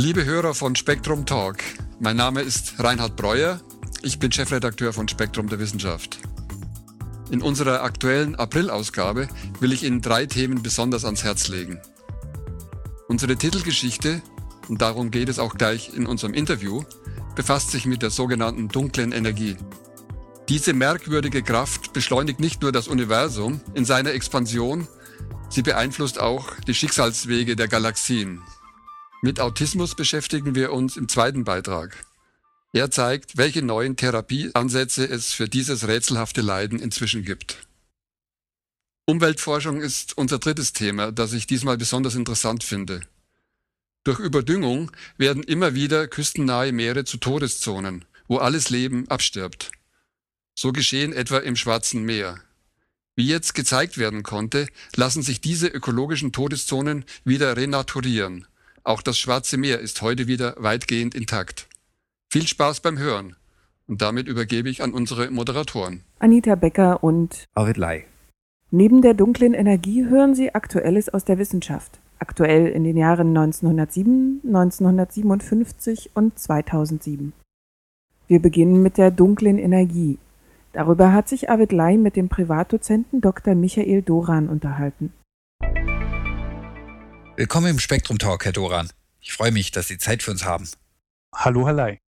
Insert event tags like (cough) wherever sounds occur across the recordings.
Liebe Hörer von Spektrum Talk, mein Name ist Reinhard Breuer. Ich bin Chefredakteur von Spektrum der Wissenschaft. In unserer aktuellen April-Ausgabe will ich Ihnen drei Themen besonders ans Herz legen. Unsere Titelgeschichte, und darum geht es auch gleich in unserem Interview, befasst sich mit der sogenannten dunklen Energie. Diese merkwürdige Kraft beschleunigt nicht nur das Universum in seiner Expansion, sie beeinflusst auch die Schicksalswege der Galaxien. Mit Autismus beschäftigen wir uns im zweiten Beitrag. Er zeigt, welche neuen Therapieansätze es für dieses rätselhafte Leiden inzwischen gibt. Umweltforschung ist unser drittes Thema, das ich diesmal besonders interessant finde. Durch Überdüngung werden immer wieder küstennahe Meere zu Todeszonen, wo alles Leben abstirbt. So geschehen etwa im Schwarzen Meer. Wie jetzt gezeigt werden konnte, lassen sich diese ökologischen Todeszonen wieder renaturieren – auch das Schwarze Meer ist heute wieder weitgehend intakt. Viel Spaß beim Hören. Und damit übergebe ich an unsere Moderatoren. Anita Becker und Arvid Lai. Neben der dunklen Energie hören Sie Aktuelles aus der Wissenschaft. Aktuell in den Jahren 1907, 1957 und 2007. Wir beginnen mit der dunklen Energie. Darüber hat sich Arvid Lai mit dem Privatdozenten Dr. Michael Doran unterhalten. Willkommen im Spektrum Talk, Herr Doran. Ich freue mich, dass Sie Zeit für uns haben. Hallo, Lai.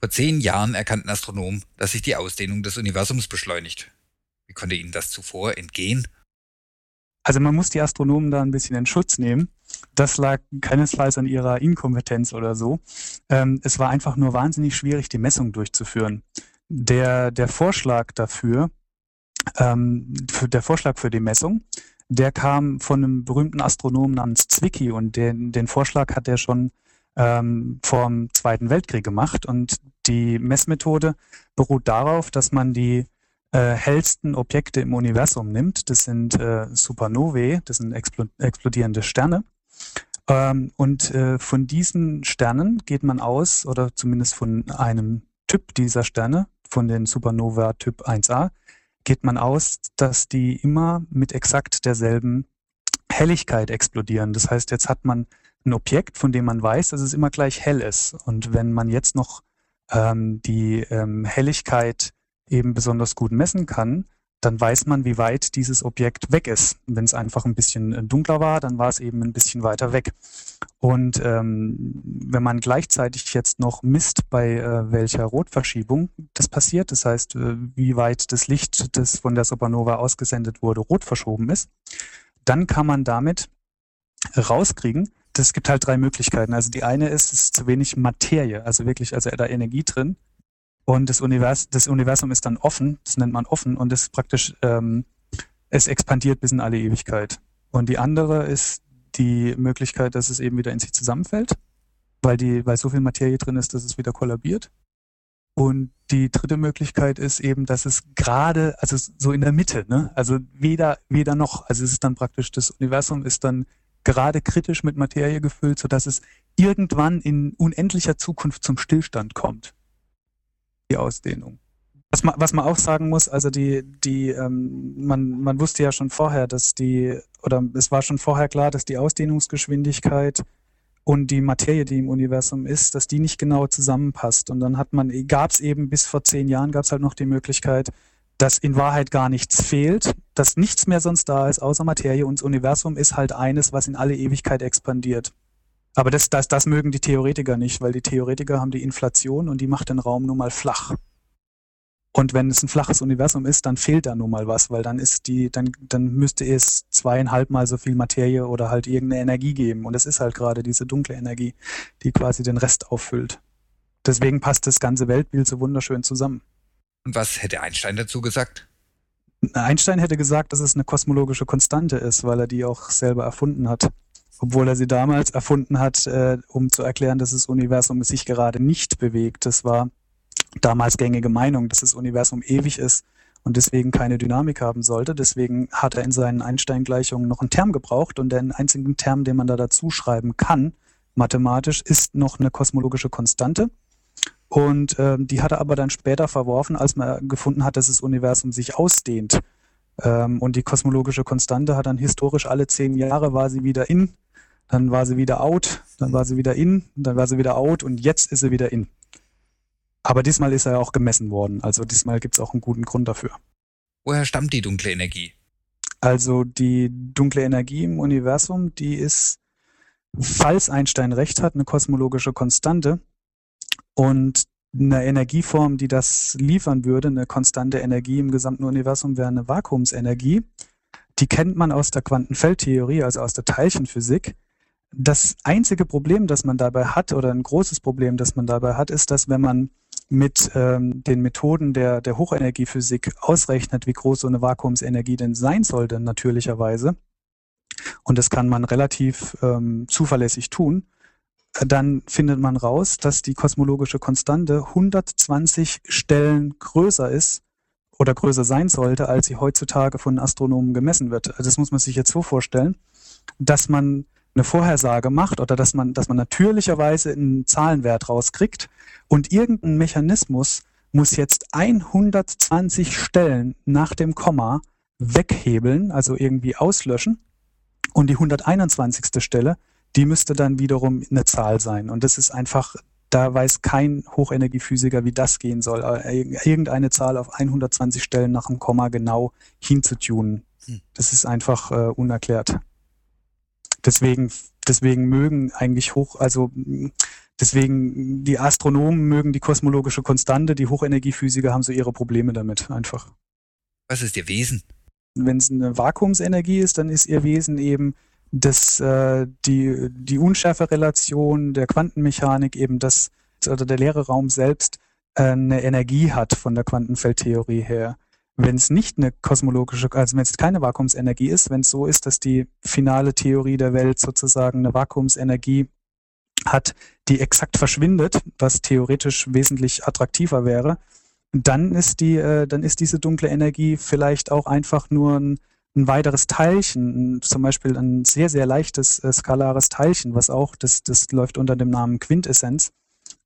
Vor zehn Jahren erkannten Astronomen, dass sich die Ausdehnung des Universums beschleunigt. Wie konnte Ihnen das zuvor entgehen? Also man muss die Astronomen da ein bisschen in Schutz nehmen. Das lag keinesfalls an ihrer Inkompetenz oder so. Ähm, es war einfach nur wahnsinnig schwierig, die Messung durchzuführen. Der, der Vorschlag dafür, ähm, der Vorschlag für die Messung der kam von einem berühmten Astronomen namens Zwicky und den, den Vorschlag hat er schon ähm, vor dem Zweiten Weltkrieg gemacht. Und die Messmethode beruht darauf, dass man die äh, hellsten Objekte im Universum nimmt. Das sind äh, Supernovae, das sind expl explodierende Sterne. Ähm, und äh, von diesen Sternen geht man aus, oder zumindest von einem Typ dieser Sterne, von den Supernova Typ 1a, geht man aus, dass die immer mit exakt derselben Helligkeit explodieren. Das heißt, jetzt hat man ein Objekt, von dem man weiß, dass es immer gleich hell ist. Und wenn man jetzt noch ähm, die ähm, Helligkeit eben besonders gut messen kann, dann weiß man, wie weit dieses Objekt weg ist. Wenn es einfach ein bisschen äh, dunkler war, dann war es eben ein bisschen weiter weg. Und ähm, wenn man gleichzeitig jetzt noch misst, bei äh, welcher Rotverschiebung das passiert, das heißt, äh, wie weit das Licht, das von der Supernova ausgesendet wurde, rot verschoben ist, dann kann man damit rauskriegen, es gibt halt drei Möglichkeiten. Also die eine ist, es ist zu wenig Materie, also wirklich, also da Energie drin. Und das, Univers das Universum ist dann offen, das nennt man offen, und es praktisch, ähm, es expandiert bis in alle Ewigkeit. Und die andere ist die Möglichkeit, dass es eben wieder in sich zusammenfällt, weil die, weil so viel Materie drin ist, dass es wieder kollabiert. Und die dritte Möglichkeit ist eben, dass es gerade, also so in der Mitte, ne? also weder, weder noch, also es ist dann praktisch, das Universum ist dann gerade kritisch mit Materie gefüllt, sodass es irgendwann in unendlicher Zukunft zum Stillstand kommt die Ausdehnung. Was man, was man auch sagen muss, also die, die, ähm, man, man wusste ja schon vorher, dass die, oder es war schon vorher klar, dass die Ausdehnungsgeschwindigkeit und die Materie, die im Universum ist, dass die nicht genau zusammenpasst. Und dann hat man, gab es eben bis vor zehn Jahren, gab es halt noch die Möglichkeit, dass in Wahrheit gar nichts fehlt, dass nichts mehr sonst da ist außer Materie und das Universum ist halt eines, was in alle Ewigkeit expandiert. Aber das, das, das mögen die Theoretiker nicht, weil die Theoretiker haben die Inflation und die macht den Raum nun mal flach. Und wenn es ein flaches Universum ist, dann fehlt da nun mal was, weil dann ist die, dann, dann müsste es zweieinhalb Mal so viel Materie oder halt irgendeine Energie geben. Und es ist halt gerade diese dunkle Energie, die quasi den Rest auffüllt. Deswegen passt das ganze Weltbild so wunderschön zusammen. Und was hätte Einstein dazu gesagt? Einstein hätte gesagt, dass es eine kosmologische Konstante ist, weil er die auch selber erfunden hat obwohl er sie damals erfunden hat, äh, um zu erklären, dass das Universum sich gerade nicht bewegt. Das war damals gängige Meinung, dass das Universum ewig ist und deswegen keine Dynamik haben sollte. Deswegen hat er in seinen Einstein-Gleichungen noch einen Term gebraucht und den einzigen Term, den man da dazu schreiben kann, mathematisch, ist noch eine kosmologische Konstante. Und äh, die hat er aber dann später verworfen, als man gefunden hat, dass das Universum sich ausdehnt. Ähm, und die kosmologische Konstante hat dann historisch alle zehn Jahre war sie wieder in dann war sie wieder out dann war sie wieder in, dann war sie wieder out und jetzt ist sie wieder in. Aber diesmal ist er auch gemessen worden. Also diesmal gibt es auch einen guten Grund dafür. Woher stammt die dunkle Energie? Also die dunkle Energie im Universum, die ist, falls Einstein recht hat, eine kosmologische Konstante. Und eine Energieform, die das liefern würde, eine konstante Energie im gesamten Universum, wäre eine Vakuumsenergie. Die kennt man aus der Quantenfeldtheorie, also aus der Teilchenphysik. Das einzige Problem, das man dabei hat, oder ein großes Problem, das man dabei hat, ist, dass wenn man mit ähm, den Methoden der, der Hochenergiephysik ausrechnet, wie groß so eine Vakuumsenergie denn sein sollte, natürlicherweise, und das kann man relativ ähm, zuverlässig tun, dann findet man raus, dass die kosmologische Konstante 120 Stellen größer ist oder größer sein sollte, als sie heutzutage von Astronomen gemessen wird. Also das muss man sich jetzt so vorstellen, dass man eine Vorhersage macht oder dass man, dass man natürlicherweise einen Zahlenwert rauskriegt und irgendein Mechanismus muss jetzt 120 Stellen nach dem Komma weghebeln, also irgendwie auslöschen. Und die 121. Stelle, die müsste dann wiederum eine Zahl sein. Und das ist einfach, da weiß kein Hochenergiephysiker, wie das gehen soll. Äh, irgendeine Zahl auf 120 Stellen nach dem Komma genau hinzutunen. Hm. Das ist einfach äh, unerklärt. Deswegen, deswegen mögen eigentlich hoch, also deswegen die Astronomen mögen die kosmologische Konstante, die Hochenergiephysiker haben so ihre Probleme damit einfach. Was ist ihr Wesen? Wenn es eine Vakuumsenergie ist, dann ist ihr Wesen eben dass äh, die, die Unschärferelation der Quantenmechanik eben das, oder der leere Raum selbst äh, eine Energie hat von der Quantenfeldtheorie her wenn es nicht eine kosmologische, also wenn es keine Vakuumsenergie ist, wenn es so ist, dass die finale Theorie der Welt sozusagen eine Vakuumsenergie hat, die exakt verschwindet, was theoretisch wesentlich attraktiver wäre, dann ist die, äh, dann ist diese dunkle Energie vielleicht auch einfach nur ein, ein weiteres Teilchen, zum Beispiel ein sehr, sehr leichtes äh, skalares Teilchen, was auch, das, das läuft unter dem Namen Quintessenz,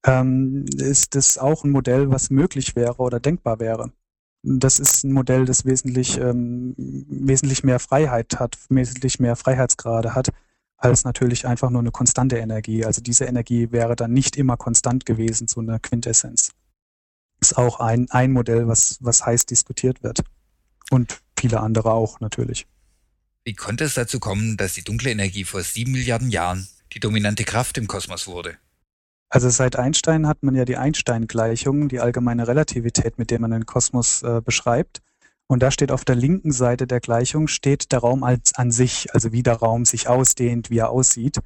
ähm, ist das auch ein Modell, was möglich wäre oder denkbar wäre das ist ein Modell, das wesentlich, ähm, wesentlich mehr Freiheit hat, wesentlich mehr Freiheitsgrade hat, als natürlich einfach nur eine konstante Energie. Also diese Energie wäre dann nicht immer konstant gewesen, so eine Quintessenz. Ist auch ein, ein Modell, was, was heiß diskutiert wird. Und viele andere auch natürlich. Wie konnte es dazu kommen, dass die dunkle Energie vor sieben Milliarden Jahren die dominante Kraft im Kosmos wurde? Also seit Einstein hat man ja die Einstein-Gleichung, die allgemeine Relativität, mit der man den Kosmos äh, beschreibt. Und da steht auf der linken Seite der Gleichung steht der Raum als an sich, also wie der Raum sich ausdehnt, wie er aussieht.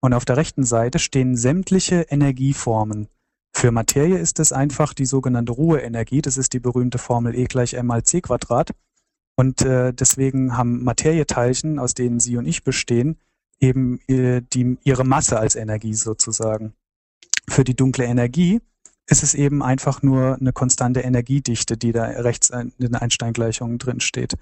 Und auf der rechten Seite stehen sämtliche Energieformen. Für Materie ist es einfach die sogenannte Ruheenergie. Das ist die berühmte Formel E gleich m mal c Quadrat. Und äh, deswegen haben Materieteilchen, aus denen Sie und ich bestehen, eben äh, die, ihre Masse als Energie sozusagen. Für die dunkle Energie ist es eben einfach nur eine konstante Energiedichte, die da rechts in den Einstein-Gleichungen drin steht.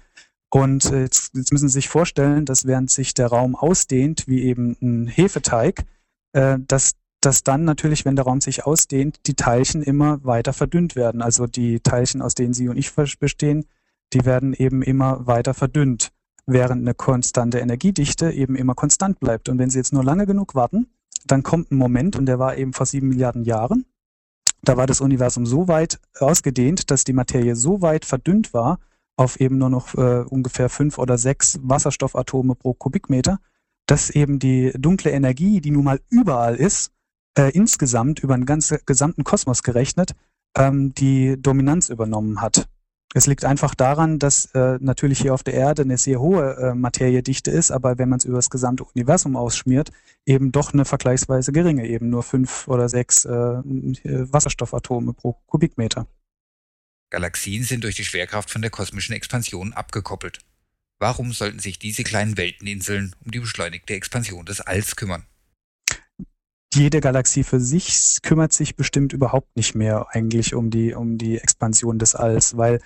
Und äh, jetzt, müssen Sie sich vorstellen, dass während sich der Raum ausdehnt, wie eben ein Hefeteig, äh, dass, dass dann natürlich, wenn der Raum sich ausdehnt, die Teilchen immer weiter verdünnt werden. Also die Teilchen, aus denen Sie und ich bestehen, die werden eben immer weiter verdünnt, während eine konstante Energiedichte eben immer konstant bleibt. Und wenn Sie jetzt nur lange genug warten, dann kommt ein Moment, und der war eben vor sieben Milliarden Jahren, da war das Universum so weit ausgedehnt, dass die Materie so weit verdünnt war, auf eben nur noch äh, ungefähr fünf oder sechs Wasserstoffatome pro Kubikmeter, dass eben die dunkle Energie, die nun mal überall ist, äh, insgesamt über den ganzen gesamten Kosmos gerechnet, ähm, die Dominanz übernommen hat. Es liegt einfach daran, dass äh, natürlich hier auf der Erde eine sehr hohe äh, Materiedichte ist, aber wenn man es über das gesamte Universum ausschmiert, eben doch eine vergleichsweise geringe, eben nur fünf oder sechs äh, Wasserstoffatome pro Kubikmeter. Galaxien sind durch die Schwerkraft von der kosmischen Expansion abgekoppelt. Warum sollten sich diese kleinen Welteninseln um die beschleunigte Expansion des Alls kümmern? jede Galaxie für sich kümmert sich bestimmt überhaupt nicht mehr eigentlich um die, um die Expansion des Alls, weil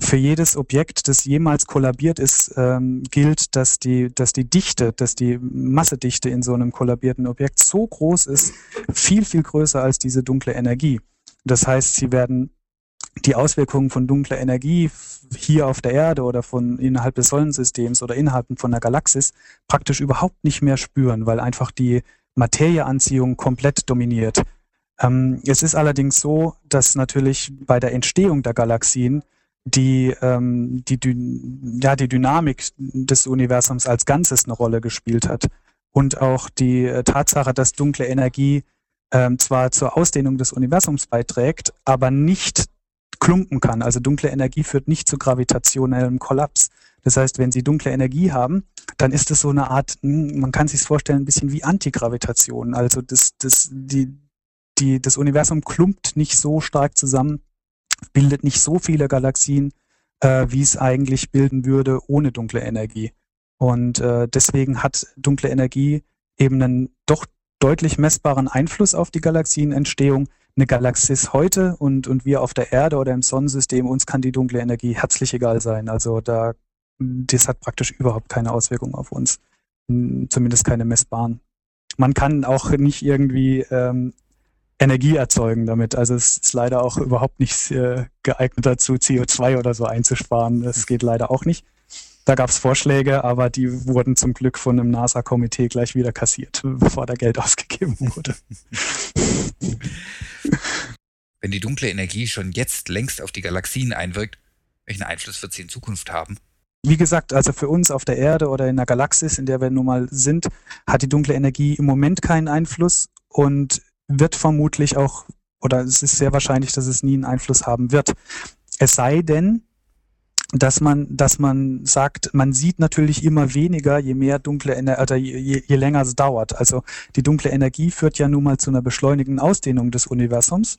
für jedes Objekt, das jemals kollabiert ist, ähm, gilt, dass die, dass die Dichte, dass die Massedichte in so einem kollabierten Objekt so groß ist, viel, viel größer als diese dunkle Energie. Das heißt, sie werden die Auswirkungen von dunkler Energie hier auf der Erde oder von innerhalb des Sonnensystems oder innerhalb von der Galaxis praktisch überhaupt nicht mehr spüren, weil einfach die Materieanziehung komplett dominiert. Ähm, es ist allerdings so, dass natürlich bei der Entstehung der Galaxien die, ähm, die, ja, die Dynamik des Universums als Ganzes eine Rolle gespielt hat. Und auch die äh, Tatsache, dass dunkle Energie ähm, zwar zur Ausdehnung des Universums beiträgt, aber nicht klumpen kann. Also dunkle Energie führt nicht zu gravitationellem Kollaps. Das heißt, wenn Sie dunkle Energie haben, dann ist es so eine Art, hm, man kann sich vorstellen, ein bisschen wie Antigravitation. Also das, das, die, die, das Universum klumpt nicht so stark zusammen, bildet nicht so viele Galaxien, äh, wie es eigentlich bilden würde ohne dunkle Energie. Und äh, deswegen hat dunkle Energie eben einen doch deutlich messbaren Einfluss auf die Galaxienentstehung. Eine Galaxis heute und, und wir auf der Erde oder im Sonnensystem, uns kann die dunkle Energie herzlich egal sein. Also da, das hat praktisch überhaupt keine Auswirkung auf uns. Zumindest keine messbaren. Man kann auch nicht irgendwie ähm, Energie erzeugen damit. Also es ist leider auch überhaupt nicht äh, geeignet dazu, CO2 oder so einzusparen. Das geht leider auch nicht. Da gab es Vorschläge, aber die wurden zum Glück von einem NASA-Komitee gleich wieder kassiert, bevor da Geld (laughs) ausgegeben wurde. Wenn die dunkle Energie schon jetzt längst auf die Galaxien einwirkt, welchen Einfluss wird sie in Zukunft haben? Wie gesagt, also für uns auf der Erde oder in der Galaxis, in der wir nun mal sind, hat die dunkle Energie im Moment keinen Einfluss und wird vermutlich auch, oder es ist sehr wahrscheinlich, dass es nie einen Einfluss haben wird. Es sei denn, dass man, dass man sagt, man sieht natürlich immer weniger, je mehr dunkle Energie, oder je, je länger es dauert. Also die dunkle Energie führt ja nun mal zu einer beschleunigten Ausdehnung des Universums.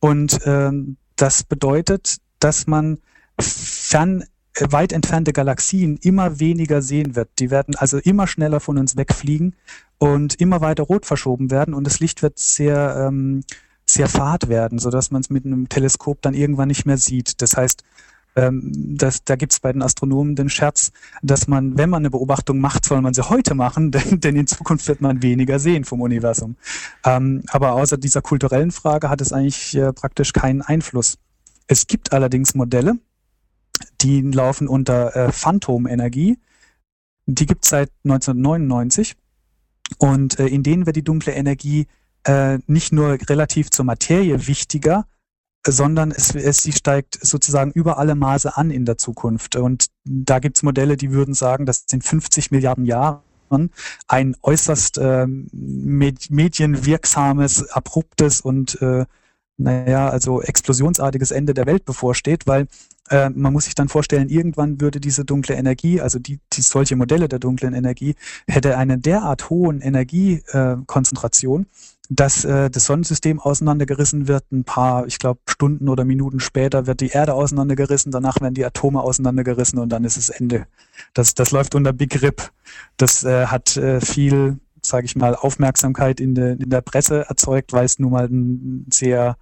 Und ähm, das bedeutet, dass man fern, weit entfernte Galaxien immer weniger sehen wird. Die werden also immer schneller von uns wegfliegen und immer weiter rot verschoben werden und das Licht wird sehr, ähm, sehr fad werden, sodass man es mit einem Teleskop dann irgendwann nicht mehr sieht. Das heißt, ähm, das, da gibt es bei den Astronomen den Scherz, dass man, wenn man eine Beobachtung macht, soll man sie heute machen, (laughs) denn, denn in Zukunft wird man weniger sehen vom Universum. Ähm, aber außer dieser kulturellen Frage hat es eigentlich äh, praktisch keinen Einfluss. Es gibt allerdings Modelle, die laufen unter äh, Phantomenergie. Die gibt es seit 1999 und äh, in denen wird die dunkle Energie äh, nicht nur relativ zur Materie wichtiger, sondern es, es, sie steigt sozusagen über alle Maße an in der Zukunft. Und da gibt's Modelle, die würden sagen, dass in 50 Milliarden Jahren ein äußerst äh, medienwirksames, abruptes und äh, naja, also explosionsartiges Ende der Welt bevorsteht, weil äh, man muss sich dann vorstellen, irgendwann würde diese dunkle Energie, also die, die solche Modelle der dunklen Energie, hätte eine derart hohen Energiekonzentration, äh, dass äh, das Sonnensystem auseinandergerissen wird. Ein paar, ich glaube, Stunden oder Minuten später wird die Erde auseinandergerissen, danach werden die Atome auseinandergerissen und dann ist es Ende. Das, das läuft unter Big Rip. Das äh, hat äh, viel, sage ich mal, Aufmerksamkeit in, de, in der Presse erzeugt, weil es nun mal ein sehr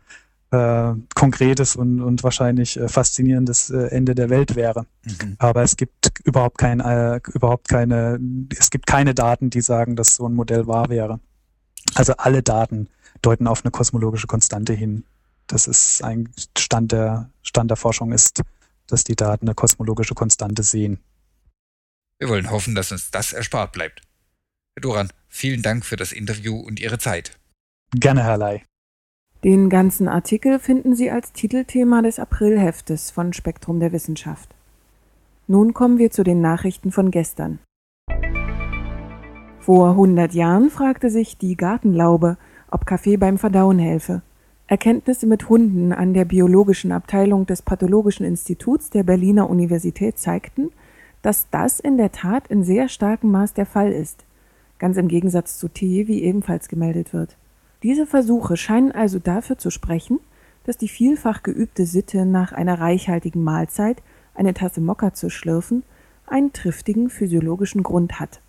äh, konkretes und, und wahrscheinlich äh, faszinierendes äh, Ende der Welt wäre. Mhm. Aber es gibt überhaupt kein, äh, überhaupt keine, es gibt keine Daten, die sagen, dass so ein Modell wahr wäre. Also alle Daten deuten auf eine kosmologische Konstante hin. Das ist ein Stand der, Stand der Forschung ist, dass die Daten eine kosmologische Konstante sehen. Wir wollen hoffen, dass uns das erspart bleibt. Herr Duran, vielen Dank für das Interview und Ihre Zeit. Gerne, Herr Ley. Den ganzen Artikel finden Sie als Titelthema des Aprilheftes von Spektrum der Wissenschaft. Nun kommen wir zu den Nachrichten von gestern. Vor 100 Jahren fragte sich die Gartenlaube, ob Kaffee beim Verdauen helfe. Erkenntnisse mit Hunden an der biologischen Abteilung des Pathologischen Instituts der Berliner Universität zeigten, dass das in der Tat in sehr starkem Maß der Fall ist, ganz im Gegensatz zu Tee, wie ebenfalls gemeldet wird. Diese Versuche scheinen also dafür zu sprechen, dass die vielfach geübte Sitte, nach einer reichhaltigen Mahlzeit eine Tasse Mokka zu schlürfen, einen triftigen physiologischen Grund hat.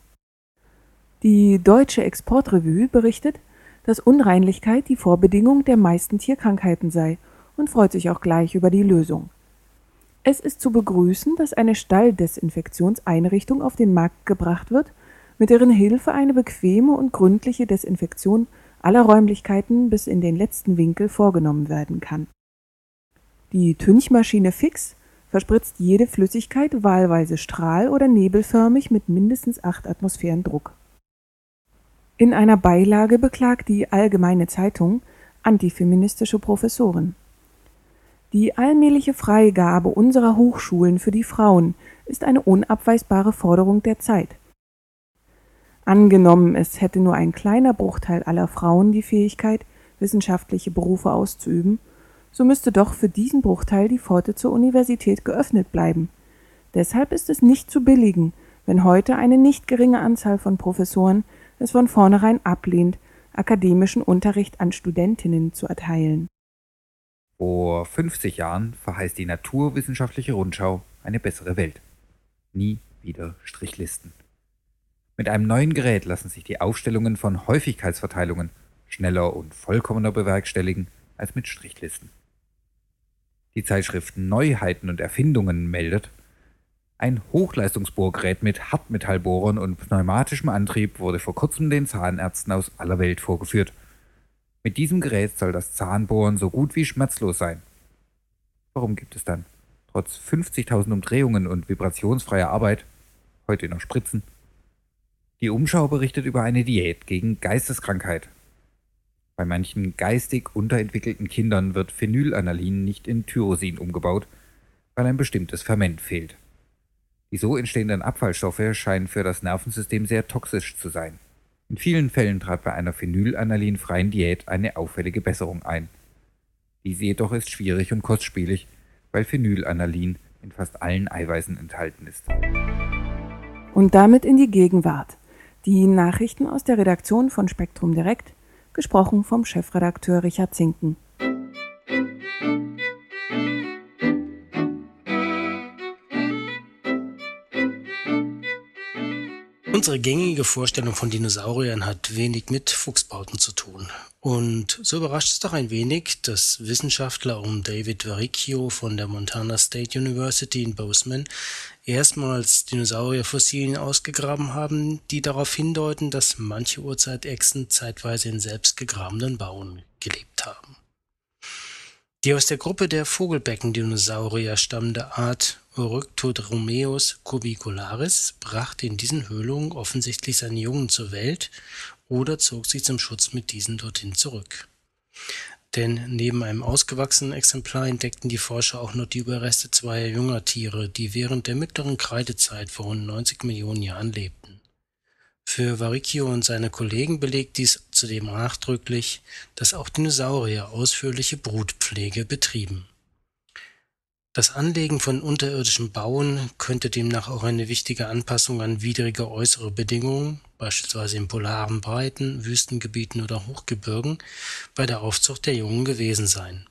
Die Deutsche Exportrevue berichtet, dass Unreinlichkeit die Vorbedingung der meisten Tierkrankheiten sei und freut sich auch gleich über die Lösung. Es ist zu begrüßen, dass eine Stalldesinfektionseinrichtung auf den Markt gebracht wird, mit deren Hilfe eine bequeme und gründliche Desinfektion aller Räumlichkeiten bis in den letzten Winkel vorgenommen werden kann. Die Tünchmaschine Fix verspritzt jede Flüssigkeit wahlweise strahl- oder nebelförmig mit mindestens acht Atmosphären Druck. In einer Beilage beklagt die Allgemeine Zeitung antifeministische Professoren. Die allmähliche Freigabe unserer Hochschulen für die Frauen ist eine unabweisbare Forderung der Zeit. Angenommen, es hätte nur ein kleiner Bruchteil aller Frauen die Fähigkeit, wissenschaftliche Berufe auszuüben, so müsste doch für diesen Bruchteil die Pforte zur Universität geöffnet bleiben. Deshalb ist es nicht zu billigen, wenn heute eine nicht geringe Anzahl von Professoren es von vornherein ablehnt, akademischen Unterricht an Studentinnen zu erteilen. Vor 50 Jahren verheißt die Naturwissenschaftliche Rundschau eine bessere Welt. Nie wieder Strichlisten. Mit einem neuen Gerät lassen sich die Aufstellungen von Häufigkeitsverteilungen schneller und vollkommener bewerkstelligen als mit Strichlisten. Die Zeitschrift Neuheiten und Erfindungen meldet, ein Hochleistungsbohrgerät mit Hartmetallbohrern und pneumatischem Antrieb wurde vor kurzem den Zahnärzten aus aller Welt vorgeführt. Mit diesem Gerät soll das Zahnbohren so gut wie schmerzlos sein. Warum gibt es dann, trotz 50.000 Umdrehungen und vibrationsfreier Arbeit, heute noch Spritzen? Die Umschau berichtet über eine Diät gegen Geisteskrankheit, bei manchen geistig unterentwickelten Kindern wird Phenylanalin nicht in Tyrosin umgebaut, weil ein bestimmtes Ferment fehlt. Die so entstehenden Abfallstoffe scheinen für das Nervensystem sehr toxisch zu sein. In vielen Fällen trat bei einer phenylalaninfreien Diät eine auffällige Besserung ein. Diese jedoch ist schwierig und kostspielig, weil Phenylanalin in fast allen Eiweißen enthalten ist. Und damit in die Gegenwart. Die Nachrichten aus der Redaktion von Spektrum Direkt gesprochen vom Chefredakteur Richard Zinken. Unsere gängige Vorstellung von Dinosauriern hat wenig mit Fuchsbauten zu tun. Und so überrascht es doch ein wenig, dass Wissenschaftler um David Varicchio von der Montana State University in Bozeman erstmals Dinosaurierfossilien ausgegraben haben, die darauf hindeuten, dass manche Urzeitechsen zeitweise in selbst gegrabenen Bauen gelebt haben. Die aus der Gruppe der Vogelbeckendinosaurier stammende Art Oryctodromeus cubicularis brachte in diesen Höhlungen offensichtlich seine Jungen zur Welt oder zog sich zum Schutz mit diesen dorthin zurück. Denn neben einem ausgewachsenen Exemplar entdeckten die Forscher auch noch die Überreste zweier junger Tiere, die während der mittleren Kreidezeit vor rund 90 Millionen Jahren lebten. Für Varicchio und seine Kollegen belegt dies zudem nachdrücklich, dass auch Dinosaurier ausführliche Brutpflege betrieben das Anlegen von unterirdischen Bauen könnte demnach auch eine wichtige Anpassung an widrige äußere Bedingungen, beispielsweise in polaren Breiten, Wüstengebieten oder Hochgebirgen, bei der Aufzucht der Jungen gewesen sein.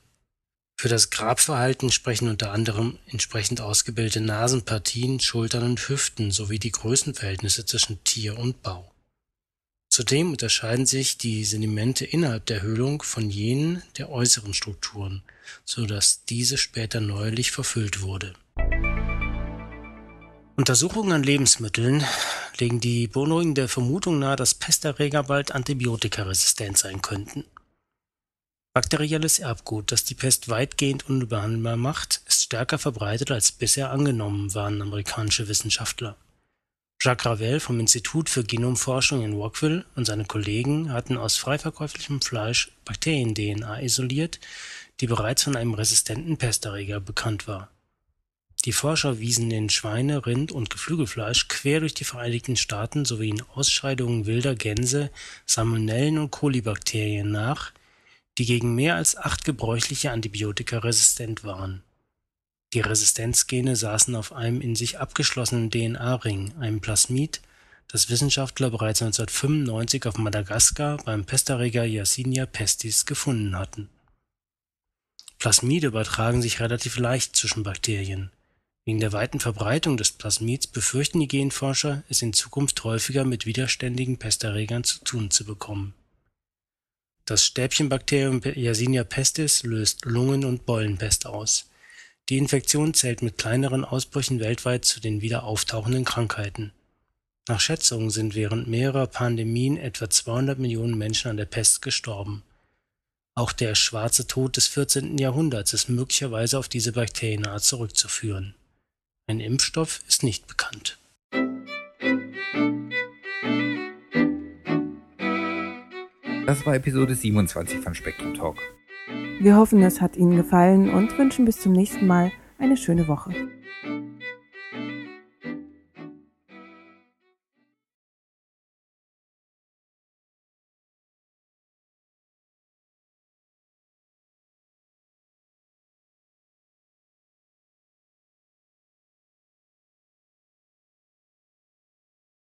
Für das Grabverhalten sprechen unter anderem entsprechend ausgebildete Nasenpartien, Schultern und Hüften sowie die Größenverhältnisse zwischen Tier und Bau Zudem unterscheiden sich die Sedimente innerhalb der Höhlung von jenen der äußeren Strukturen, so dass diese später neuerlich verfüllt wurde. Untersuchungen an Lebensmitteln legen die beunruhigende Vermutung nahe, dass Pesterreger bald antibiotikaresistent sein könnten. Bakterielles Erbgut, das die Pest weitgehend unbehandelbar macht, ist stärker verbreitet als bisher angenommen, waren amerikanische Wissenschaftler. Jacques Ravel vom Institut für Genomforschung in Rockville und seine Kollegen hatten aus frei verkäuflichem Fleisch Bakterien-DNA isoliert, die bereits von einem resistenten Pesterreger bekannt war. Die Forscher wiesen in Schweine Rind und Geflügelfleisch quer durch die Vereinigten Staaten sowie in Ausscheidungen wilder Gänse Salmonellen und Kolibakterien nach, die gegen mehr als acht gebräuchliche Antibiotika resistent waren die Resistenzgene saßen auf einem in sich abgeschlossenen DNA-Ring, einem Plasmid, das Wissenschaftler bereits 1995 auf Madagaskar beim Pesterreger Yersinia pestis gefunden hatten. Plasmide übertragen sich relativ leicht zwischen Bakterien. Wegen der weiten Verbreitung des Plasmids befürchten die Genforscher, es in Zukunft häufiger mit widerständigen Pesterregern zu tun zu bekommen. Das Stäbchenbakterium Yersinia pestis löst Lungen- und Beulenpest aus die Infektion zählt mit kleineren Ausbrüchen weltweit zu den wieder auftauchenden Krankheiten. Nach Schätzungen sind während mehrerer Pandemien etwa 200 Millionen Menschen an der Pest gestorben. Auch der Schwarze Tod des 14. Jahrhunderts ist möglicherweise auf diese Bakterienart zurückzuführen. Ein Impfstoff ist nicht bekannt Das war Episode 27 von Spektrum Talk. Wir hoffen, es hat Ihnen gefallen und wünschen bis zum nächsten Mal eine schöne Woche.